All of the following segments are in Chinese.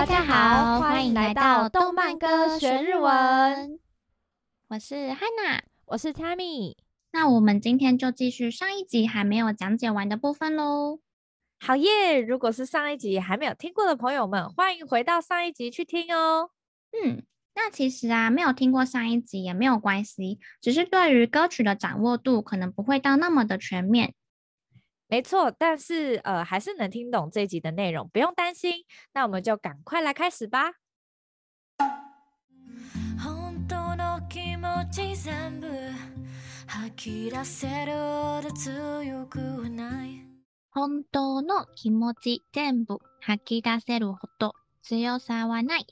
大家好，欢迎来到动漫歌学日文。我是 Hana，我是 Tammy。那我们今天就继续上一集还没有讲解完的部分喽。好耶！如果是上一集还没有听过的朋友们，欢迎回到上一集去听哦。嗯，那其实啊，没有听过上一集也没有关系，只是对于歌曲的掌握度可能不会到那么的全面。没错，但是呃，还是能听懂这一集的内容，不用担心。那我们就赶快来开始吧。本当の気持ち全部吐き出せるほど强さはない。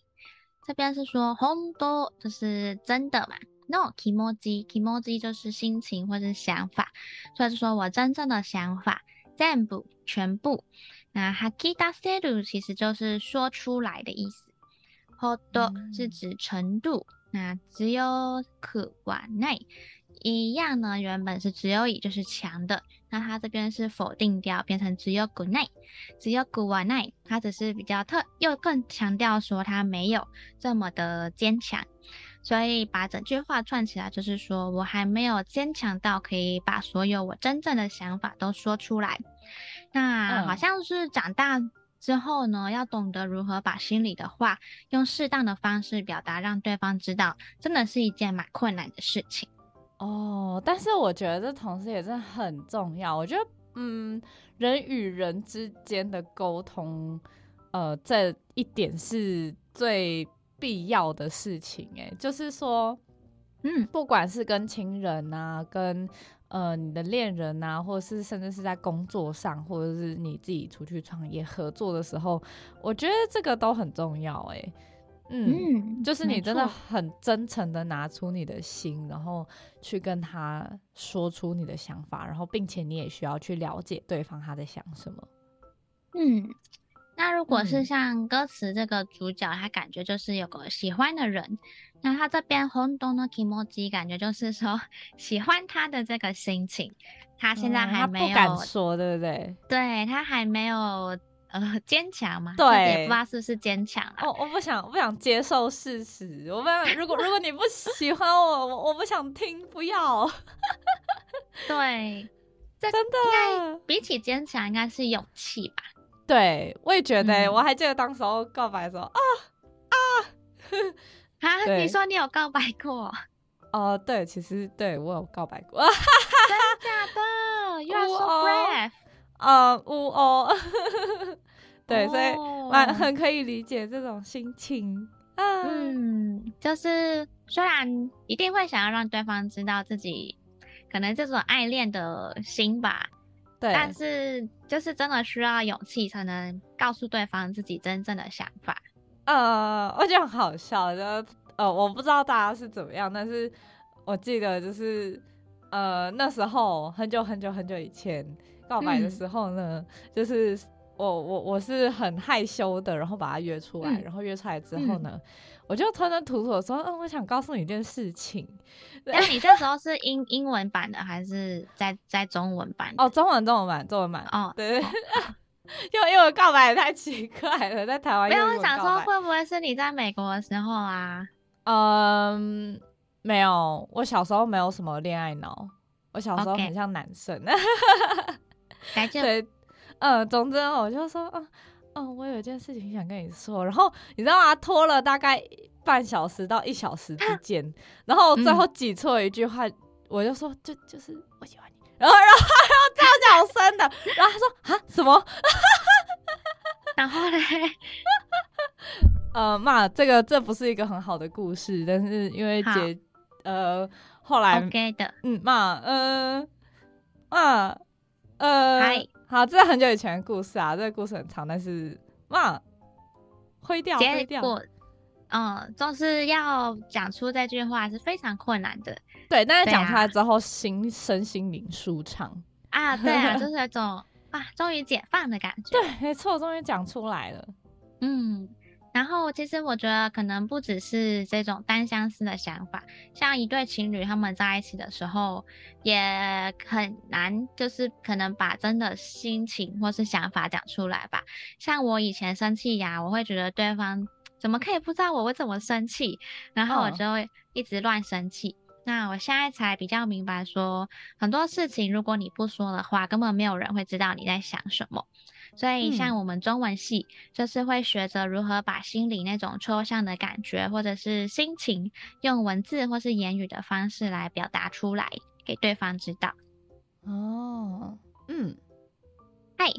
这边是说本当就是真的嘛？no 気持ち気持ち就是心情或者想法，所以是说我真正的想法 全部全部。那吐き出せる其实就是说出来的意思。ほど是指程度，那强くはない。一样呢，原本是只有以就是强的，那它这边是否定掉，变成只有古奈，只有古瓦奈，它只是比较特，又更强调说它没有这么的坚强， 所以把整句话串起来，就是说我还没有坚强到可以把所有我真正的想法都说出来。那好像是长大之后呢，要懂得如何把心里的话用适当的方式表达，让对方知道，真的是一件蛮困难的事情。哦，但是我觉得这同时也是很重要。我觉得，嗯，人与人之间的沟通，呃，这一点是最必要的事情。诶，就是说，嗯，不管是跟亲人啊，跟呃你的恋人啊，或者是甚至是在工作上，或者是你自己出去创业合作的时候，我觉得这个都很重要。诶。嗯，就是你真的很真诚的拿出你的心，然后去跟他说出你的想法，然后并且你也需要去了解对方他在想什么。嗯，那如果是像歌词这个主角，他感觉就是有个喜欢的人，那他这边红灯笼 kimoji 感觉就是说 喜欢他的这个心情，他现在还没有、嗯、不敢说，对不对？对，他还没有。呃，坚强嘛，对，也不知道是不是坚强啊。哦，我不想，我不想接受事实。我不想如果如果你不喜欢我，我我不想听，不要。对，真的，比起坚强，应该是勇气吧。对，我也觉得、欸嗯。我还记得当时候告白的时候，啊啊 啊！你说你有告白过？哦、呃，对，其实对我有告白过。真的假的？You are so brave。啊，呜哦，对，oh. 所以蛮很可以理解这种心情啊。嗯，就是虽然一定会想要让对方知道自己可能这种爱恋的心吧，对，但是就是真的需要勇气才能告诉对方自己真正的想法。呃，我觉得很好笑，就呃，我不知道大家是怎么样，但是我记得就是呃那时候很久很久很久以前。告白的时候呢，嗯、就是我我我是很害羞的，然后把他约出来，嗯、然后约出来之后呢，嗯、我就吞吞吐吐的说，嗯，我想告诉你一件事情。那你这时候是英英文版的还是在在中文版？哦，中文中文版中文版。哦，对对，哦、因为因为告白也太奇怪了，在台湾。没有，我想说会不会是你在美国的时候啊？嗯，没有，我小时候没有什么恋爱脑，我小时候很像男生。对，呃，总之我就说，嗯嗯，我有一件事情想跟你说，然后你知道吗？拖了大概半小时到一小时之间，然后最后挤出了一句话，嗯、我就说，就就是我喜欢你，然后然后然后超小声的，然后他说啊什么？然后嘞，呃，妈，这个这不是一个很好的故事，但是因为姐，呃，后来，OK 的，嗯，妈，嗯、呃，啊。呃，好，这是很久以前的故事啊，这个故事很长，但是哇，灰掉，灰掉，嗯，就是要讲出这句话是非常困难的，对，但是讲出来之后，心、啊、身心灵舒畅。啊，对啊，就是那种啊，终于解放的感觉，对，没错，终于讲出来了，嗯，然后其实我觉得可能不只是这种单相思的想法，像一对情侣他们在一起的时候，也很难，就是可能把真的心情或是想法讲出来吧。像我以前生气呀，我会觉得对方怎么可以不知道我会怎么生气，然后我就会一直乱生气。哦。那我现在才比较明白说，很多事情如果你不说的话，根本没有人会知道你在想什么。所以，像我们中文系，就是会学着如何把心里那种抽象的感觉，或者是心情，用文字或是言语的方式来表达出来，给对方知道。哦，嗯，嗨，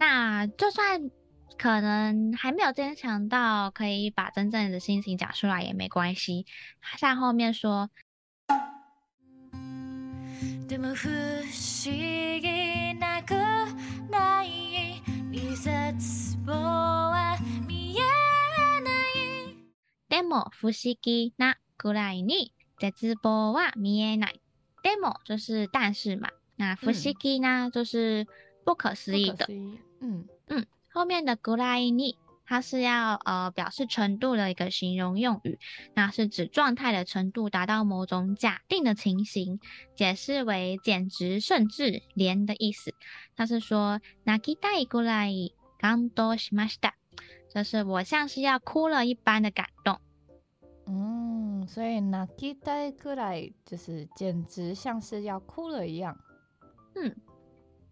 那就算可能还没有坚强到可以把真正的心情讲出来也没关系。像后面说。も不思议なくらいに绝望は见えない。でも就是但是嘛，那不思议呢、嗯、就是不可思议的。嗯嗯，后面的くらいに它是要呃表示程度的一个形容用语，那是指状态的程度达到某种假定的情形，解释为简直、甚至、连的意思。它是说泣きたいくらい感动しました，就是我像是要哭了一般的感动。 嗯，所以泣きたいくらい就是简直像是要哭了一样。嗯，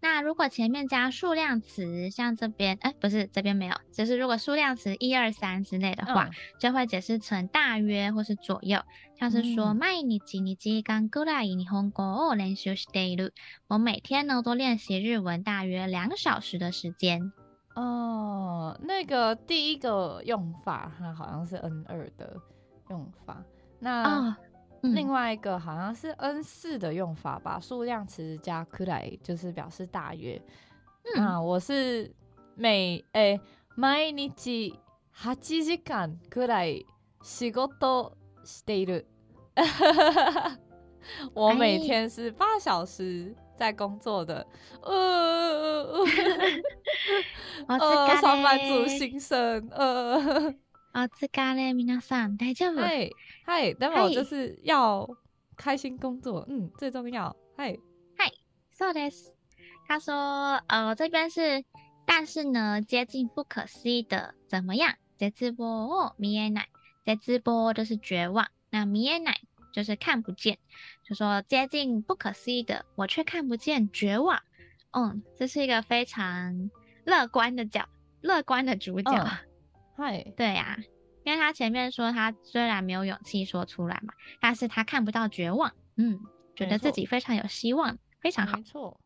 那如果前面加数量词，像这边，哎，不是这边没有，就是如果数量词一二三之类的话，嗯、就会解释成大约或是左右，像是说毎日2时间くらい日本语を练习している。我每天呢都练习日文大约两小时的时间。哦，那个第一个用法，它好像是 N 二的。用法， 那、哦嗯、另外一个好像是 N 四的用法吧，数量词加くらい就是表示大约。嗯、啊，我是每诶毎日八时间くらい仕事している。我每天是八小时在工作的。呃，呃，上班族心声。呃。 お疲れ皆さん、大丈夫？嗨嗨，等会我就是要开心工作，嗯，最重要。嗨嗨，そうです。他说，呃，这边是，但是呢，接近不可思议的怎么样？绝望を见えない，绝望就是绝望，那见えない就是看不见，就说接近不可思议的，我却看不见绝望。嗯，这是一个非常乐观的角，乐观的主角。哦 嗨，对呀、啊，因为他前面说他虽然没有勇气说出来嘛，但是他看不到绝望，嗯，觉得自己非常有希望，非常好。没错。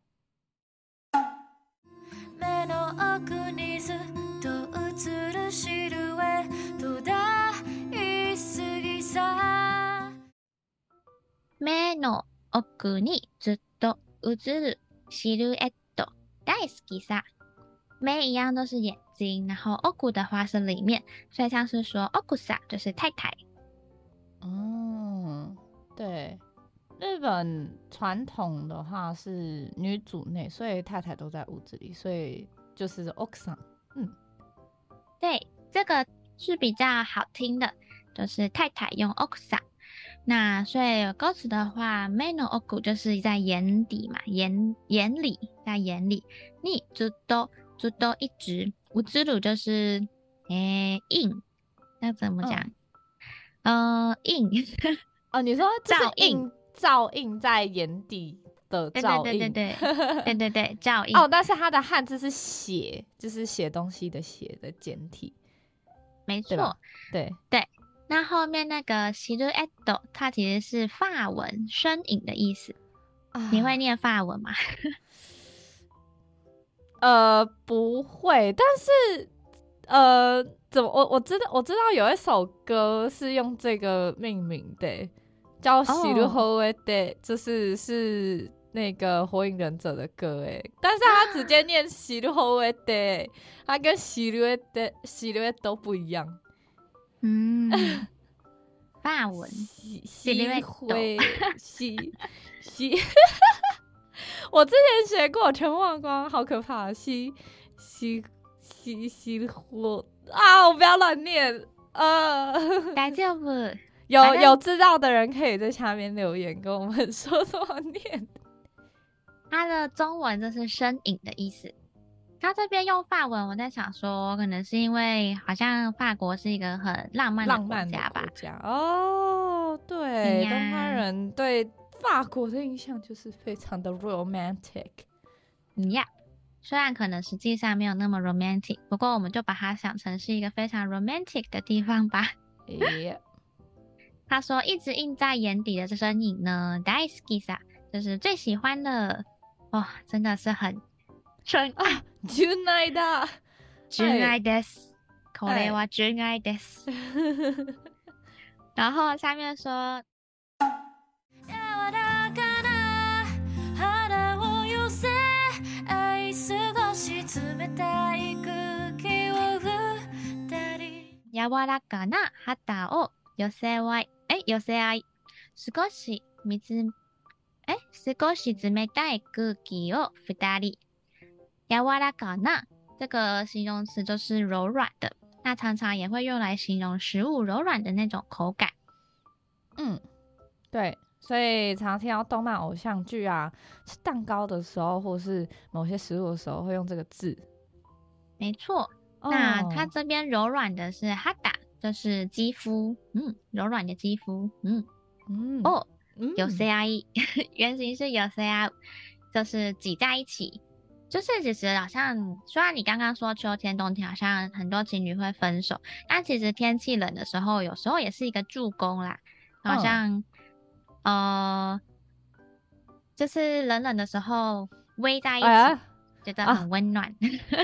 目の奥にずっと映るシルエット，大好きさ。目一样都是眼 睛，然后奥的话是里面，所以像是说奥古萨就是太太。嗯，对，日本传统的话是女主内，所以太太都在屋子里，所以就是奥桑。嗯，对，这个是比较好听的，就是太太用奥桑。那所以歌词的话，目の奥就是在眼底嘛，眼眼里，在眼里，你ずっと。就都一直， 无之鲁就是，诶、欸，印，那怎么讲？嗯、呃，印，哦，你说照印，照印在眼底的照印，对对对对对，对对对，照印。哦，但是它的汉字是写，就是写东西的写的简体，没错，对对。那后面那个シルエット，它其实是法文身影的意思。啊、你会念法文吗？ 呃，不会，但是，呃，怎么我我知道我知道有一首歌是用这个命名的，叫《シルホエデ》，就是是那个火影忍者的歌，哎，但是他直接念シルホエデ，它跟シルエデ、シルエ都不一样，嗯，法文，シシル灰，西西。 我之前学过，全忘光，好可怕！西西西西火，啊，我不要乱念。呃，大丈夫。有有知道的人可以在下面留言跟我们 说怎么念。它的中文就是身影的意思。他这边用法文，我在想说，可能是因为好像法国是一个很浪漫的国家吧。家哦，对，东方人对法国的印象就是非常的 romantic。呀，虽然可能实际上没有那么 romantic，不过我们就把它想成是一个非常 romantic 的地方吧。Yeah. 他说一直印在眼底的这身影呢，大好きさ，就是最喜欢的。哇、哦，真的是很纯啊！纯爱だ，纯爱です。これは纯爱です。然后下面说。 柔らかな肌を寄せ合い、哎，寄せ合い、少し水、哎，少し冷たい空気を二人。柔らかな这个形容词就是柔软的，那常常也会用来形容食物柔软的那种口感。嗯，对，所以常听到动漫偶像剧啊，吃蛋糕的时候或是某些食物的时候会用这个字。没错。那它这边柔软的是哈达，就是肌肤，嗯，柔软的肌肤，嗯嗯哦，有 C I E，原型是有 C I，就是挤在一起，就是其实好像，虽然你刚刚说秋天冬天好像很多情侣会分手，但其实天气冷的时候，有时候也是一个助攻啦，好像，哦、呃，就是冷冷的时候偎在一起，哎、觉得很温暖。啊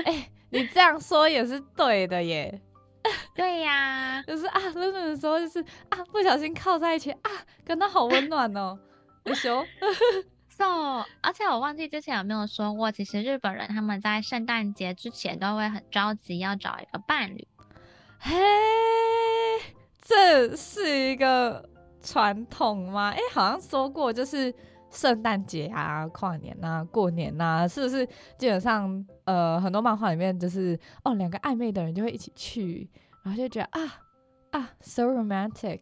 哎 你这样说也是对的耶，对呀，就是啊，冷冷的时候就是啊，不小心靠在一起啊，感到好温暖哦，你说，so，而且我忘记之前有没有说过，其实日本人他们在圣诞节之前都会很着急要找一个伴侣，嘿，这是一个传统吗？哎，好像说过就是。圣诞节啊，跨年啊，过年啊，是不是基本上呃很多漫画里面就是哦两个暧昧的人就会一起去，然后就觉得啊啊 so romantic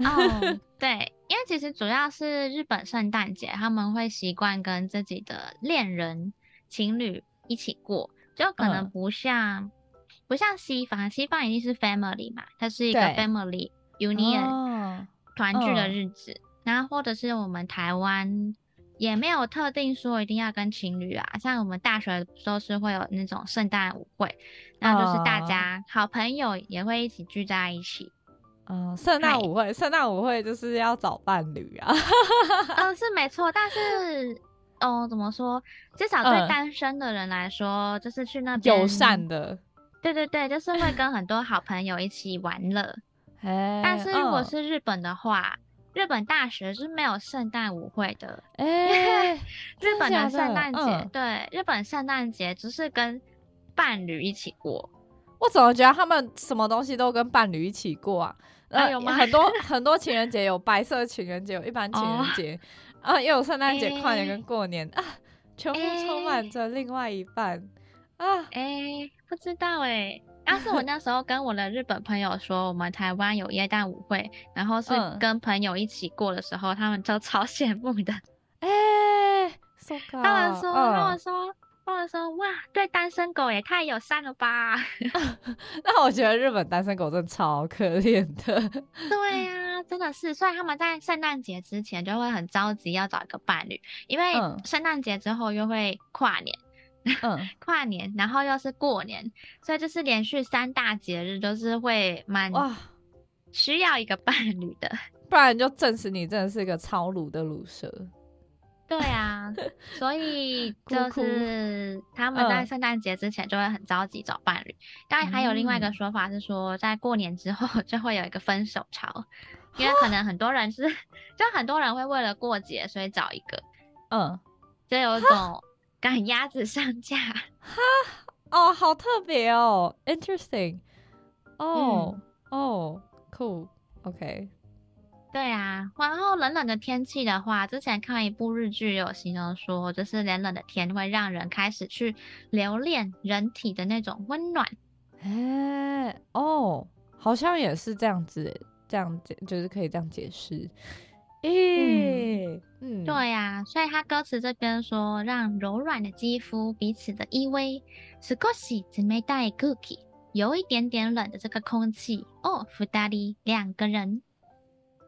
哦对，因为其实主要是日本圣诞节他们会习惯跟自己的恋人情侣一起过，就可能不像、嗯、不像西方，西方一定是 family 嘛，它是一个 family union 团聚的日子。哦然后或者是我们台湾也没有特定说一定要跟情侣啊，像我们大学都是会有那种圣诞舞会，然后就是大家好朋友也会一起聚在一起。嗯，圣诞舞会，圣诞舞会就是要找伴侣啊。嗯，是没错，但是哦，怎么说？至少对单身的人来说，嗯、就是去那边友善的。对对对，就是会 跟很多好朋友一起玩乐。但是如果是日本的话。嗯日本大学是没有圣诞舞会的，哎、欸，日本的圣诞节，嗯、对，日本圣诞节只是跟伴侣一起过。我怎么觉得他们什么东西都跟伴侣一起过啊？呃，有吗？很多 很多情人节，有白色情人节，有一般情人节，哦、啊，也有圣诞节、跨年跟过年、欸、啊，全部充满着另外一半、欸、啊，哎、欸，不知道哎、欸。要是我那时候跟我的日本朋友说，我们台湾有耶诞舞会，然后是跟朋友一起过的时候，嗯、他们就超羡慕的。哎、欸，他们说，他们说，他们说，哇，对单身狗也太友善了吧？那我觉得日本单身狗真的超可怜的。对呀、啊，真的是，所以他们在圣诞节之前就会很着急要找一个伴侣，因为圣诞节之后又会跨年。嗯，跨年，然后又是过年，所以就是连续三大节日都是会蛮哇需要一个伴侣的，不然就证实你真的是一个超鲁的鲁蛇。对啊，所以就是他们在圣诞节之前就会很着急找伴侣。当然、嗯、还有另外一个说法是说，在过年之后就会有一个分手潮，因为可能很多人是就很多人会为了过节所以找一个，嗯，就有一种。赶鸭子上架，哈哦，好特别哦，interesting，哦哦，cool，OK，对啊，然后冷冷的天气的话，之前看一部日剧有形容说，就是冷冷的天会让人开始去留恋人体的那种温暖，哎、欸，哦，好像也是这样子，这样子就是可以这样解释。诶、欸，嗯，嗯对呀、啊，所以他歌词这边说，让柔软的肌肤彼此的依偎，少し冷たい空気，有一点点冷的这个空气哦，二人两个人，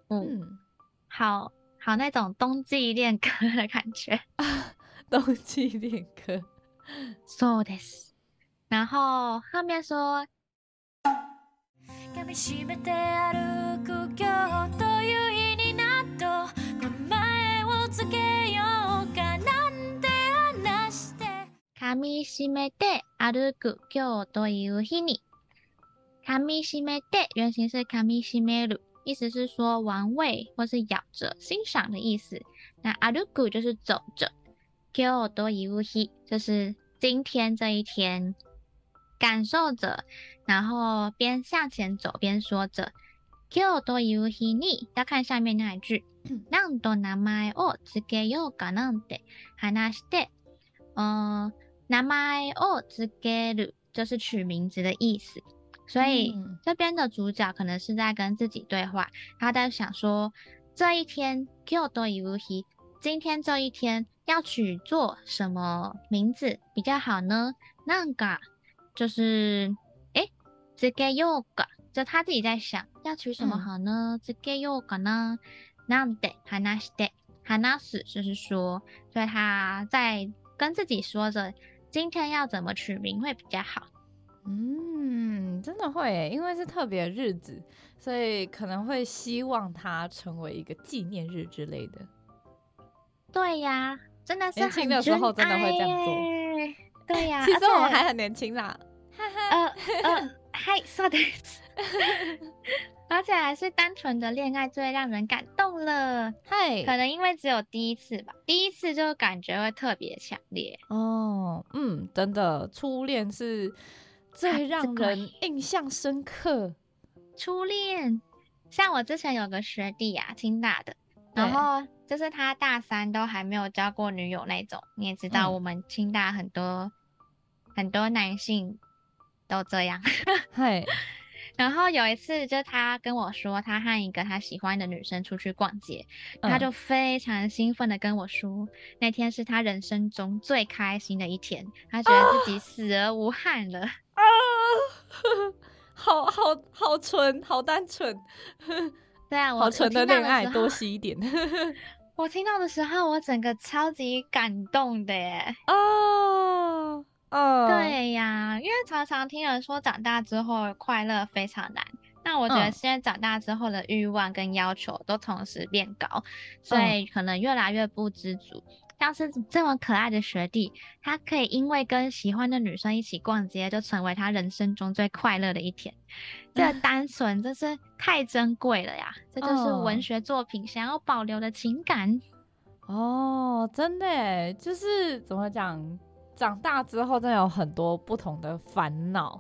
嗯，嗯好好那种冬季恋歌的感觉啊，冬季恋歌，そうです。然后后面说。 噛み缔めて歩く今日という日に，噛み缔めて原型是噛み缔める，意思是说玩味或是咬着欣赏的意思。那歩く就是走着，今日という日就是今天这一天，感受着，然后边向前走边说着。今日という日に要看下面那一句，何の名前をつけようかなんて话して，嗯。名前をつける就是取名字的意思，所以、嗯、这边的主角可能是在跟自己对话，他在想说这一天今日という日，今天这一天要取做什么名字比较好呢？なんか就是诶，つけようか，就他自己在想要取什么好呢？つけようかな？なんて话して话す就是说，所以他在跟自己说着。 今天要怎么取名会比较好？嗯，真的会耶，因为是特别日子，所以可能会希望它成为一个纪念日之类的。对呀，真的是很年轻的时候真的会这样做。对呀，其实我们还很年轻啦。呃呃，嗨，说的。而且还是单纯的恋爱最让人感动了，嗨。可能因为只有第一次吧，第一次就感觉会特别强烈。哦，嗯，真的，初恋是最让人印象深刻。初恋，像我之前有个学弟啊，清大的，然后就是他大三都还没有交过女友那种，你也知道，我们清大很多、嗯、很多男性都这样，嗨。然后有一次，就他跟我说，他和一个他喜欢的女生出去逛街，他就非常兴奋的跟我说，嗯、那天是他人生中最开心的一天，他觉得自己死而无憾了。啊，好好好纯，好单纯。对啊，我好纯的恋爱，多吸一点。我听到的时候，我整个超级感动的耶。哦。哦，对呀，因为常常听人说长大之后快乐非常难，那我觉得现在长大之后的欲望跟要求都同时变高，所以可能越来越不知足。像是这么可爱的学弟，他可以因为跟喜欢的女生一起逛街，就成为他人生中最快乐的一天。这单纯真是太珍贵了呀！这就是文学作品想要保留的情感。哦，真的，就是怎么讲？长大之后，真的有很多不同的烦恼，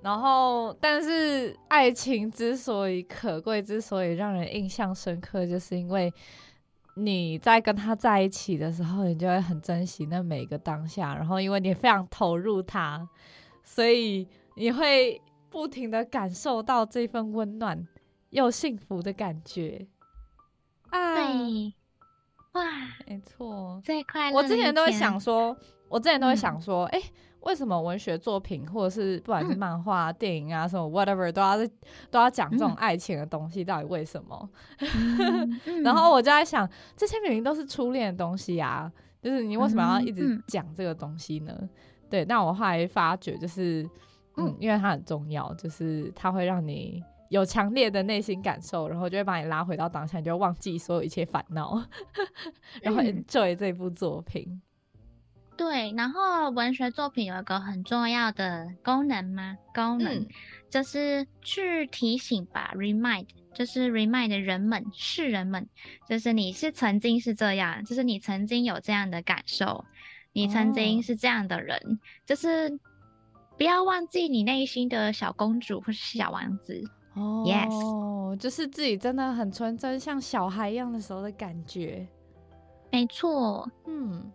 然后，但是爱情之所以可贵，之所以让人印象深刻，就是因为你在跟他在一起的时候，你就会很珍惜那每一个当下，然后因为你非常投入他，所以你会不停的感受到这份温暖又幸福的感觉。啊，对，哇，没错，最快乐。我之前都会想说。我之前都会想说，哎、为什么文学作品或者是不管是漫画、嗯、电影啊什么 whatever 都要都要讲这种爱情的东西？到底为什么？然后我就在想，这些明明都是初恋的东西啊，就是你为什么要一直讲这个东西呢？对，那我后来发觉，就是嗯，嗯因为它很重要，就是它会让你有强烈的内心感受，然后就会把你拉回到当下，你就忘记所有一切烦恼，然后 enjoy 这部作品。对，然后文学作品有一个很重要的功能吗？功能、嗯、就是去提醒吧，remind，就是 remind 人们，世人们，就是你是曾经是这样，就是你曾经有这样的感受，你曾经是这样的人，哦、就是不要忘记你内心的小公主或是小王子。哦，Yes，就是自己真的很纯真，像小孩一样的时候的感觉。没错，嗯。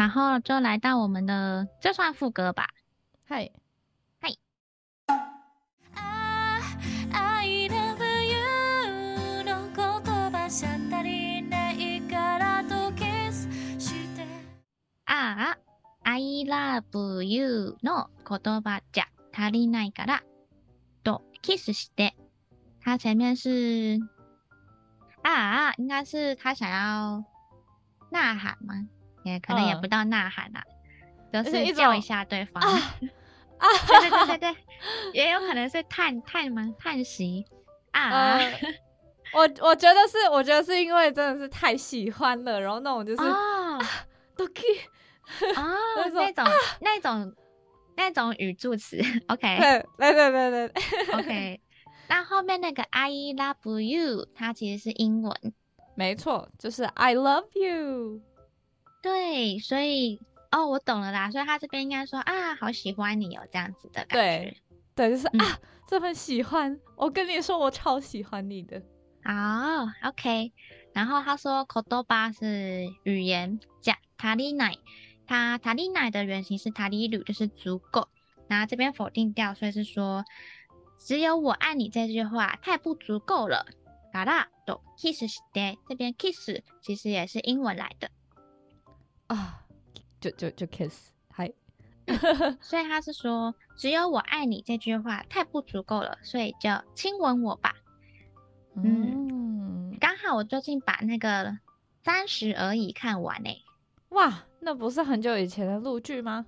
然后就来到我们的这算副歌吧。嗨嗨。啊啊！I love you の言葉じゃ足りないからと kiss して。他前面是啊啊，应该是他想要呐喊吗？也可能也不到呐喊啦，嗯、就是叫一下对方。啊，啊对对对对 对，也有可能是叹叹吗？叹息啊。呃 我我觉得是，我觉得是因为真的是太喜欢了，然后那种就是啊，都可以 啊，那种那种那种语助词，OK，对对对对对，OK。那后面那个 I love you，它其实是英文，没错，就是 I love you。对，所以哦，我懂了啦，所以他这边应该说啊，好喜欢你哦，这样子的感觉，对，对，就是、嗯、啊，这份喜欢，我跟你说，我超喜欢你的。好、oh，OK。然后他说，kotoba 是语言，加足りない，它足りない的原型是足りる，就是足够。那这边否定掉，所以是说，只有我爱你这句话太不足够了。からと kiss して，这边 kiss 其实也是英文来的 啊，就就就 kiss，嗨。所以他是说，只有我爱你这句话太不足够了，所以就亲吻我吧。嗯，刚好我最近把那个三十而已看完诶，哇，那不是很久以前的陆剧吗？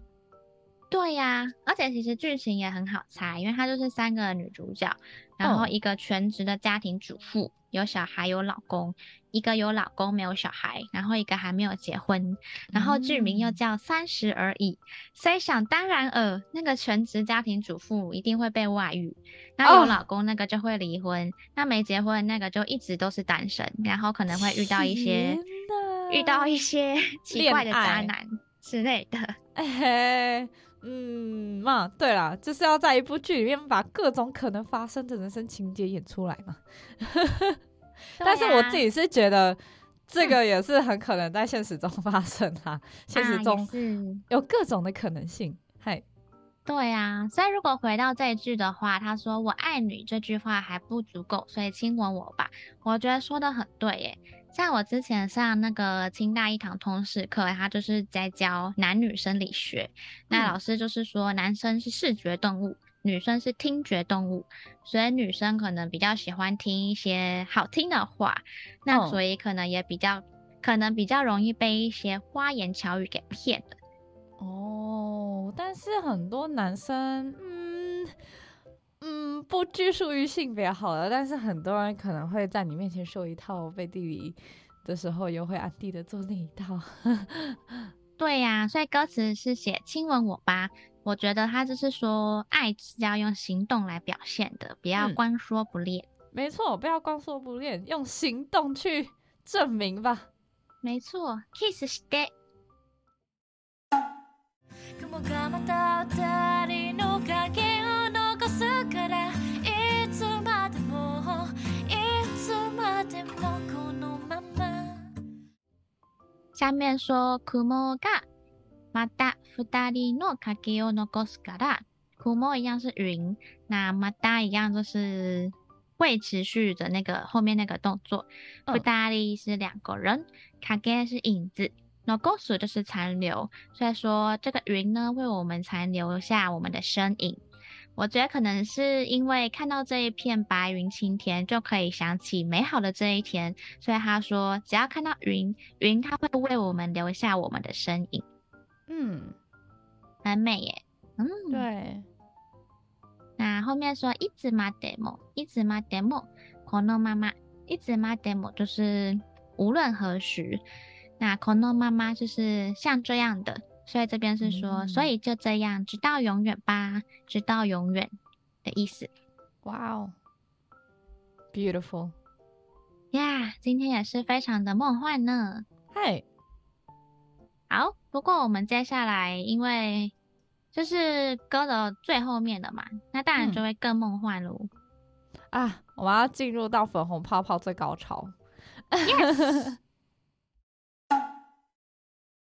对呀、啊，而且其实剧情也很好猜，因为它就是三个女主角，然后一个全职的家庭主妇，哦、有小孩有老公，一个有老公没有小孩，然后一个还没有结婚，然后剧名又叫三十而已，嗯、所以想当然尔，那个全职家庭主妇一定会被外遇，那有老公那个就会离婚，哦、那没结婚那个就一直都是单身，然后可能会遇到一些遇到一些 奇怪的渣男之类的，哎。嗯嘛，对啦，就是要在一部剧里面把各种可能发生的人生情节演出来嘛。但是我自己是觉得这个也是很可能在现实中发生啊，嗯、现实中有各种的可能性。嗨，对啊，所以如果回到这一句的话，他说“我爱你”这句话还不足够，所以亲吻我吧。我觉得说的很对耶。像我之前上那个清大一堂通识课，他就是在教男女生理学。那老师就是说，男生是视觉动物，女生是听觉动物，所以女生可能比较喜欢听一些好听的话，那所以可能也比较可能比较容易被一些花言巧语给骗了。哦，但是很多男生，嗯嗯，不拘束于性别好了，但是很多人可能会在你面前说一套，背地里的时候又会暗地的做另一套。对呀、啊，所以歌词是写亲吻我吧，我觉得他就是说爱是要用行动来表现的，不要光说不练。嗯、没错，不要光说不练，用行动去证明吧。没错，kiss して。下面说云がまた二人の影を残すから，云一样是云，那また一样就是会持续的那个后面那个动作。二人是两个人，影是影子，残す就是残留，所以说这个云呢，为我们残留下我们的身影。 我觉得可能是因为看到这一片白云青天，就可以想起美好的这一天，所以他说只要看到云，云它会为我们留下我们的身影。嗯，很美耶。嗯，对。那后面说いつまでも，いつまでもこのまま，いつまでも就是无论何时。那このまま就是像这样的。 所以这边是说，嗯、所以就这样，直到永远吧，直到永远的意思。哇哦，beautiful，呀，yeah, 今天也是非常的梦幻呢。嗨，好，不过我们接下来因为就是歌的最后面的嘛，那当然就会更梦幻喽、嗯。啊，我们要进入到粉红泡泡最高潮。Yes。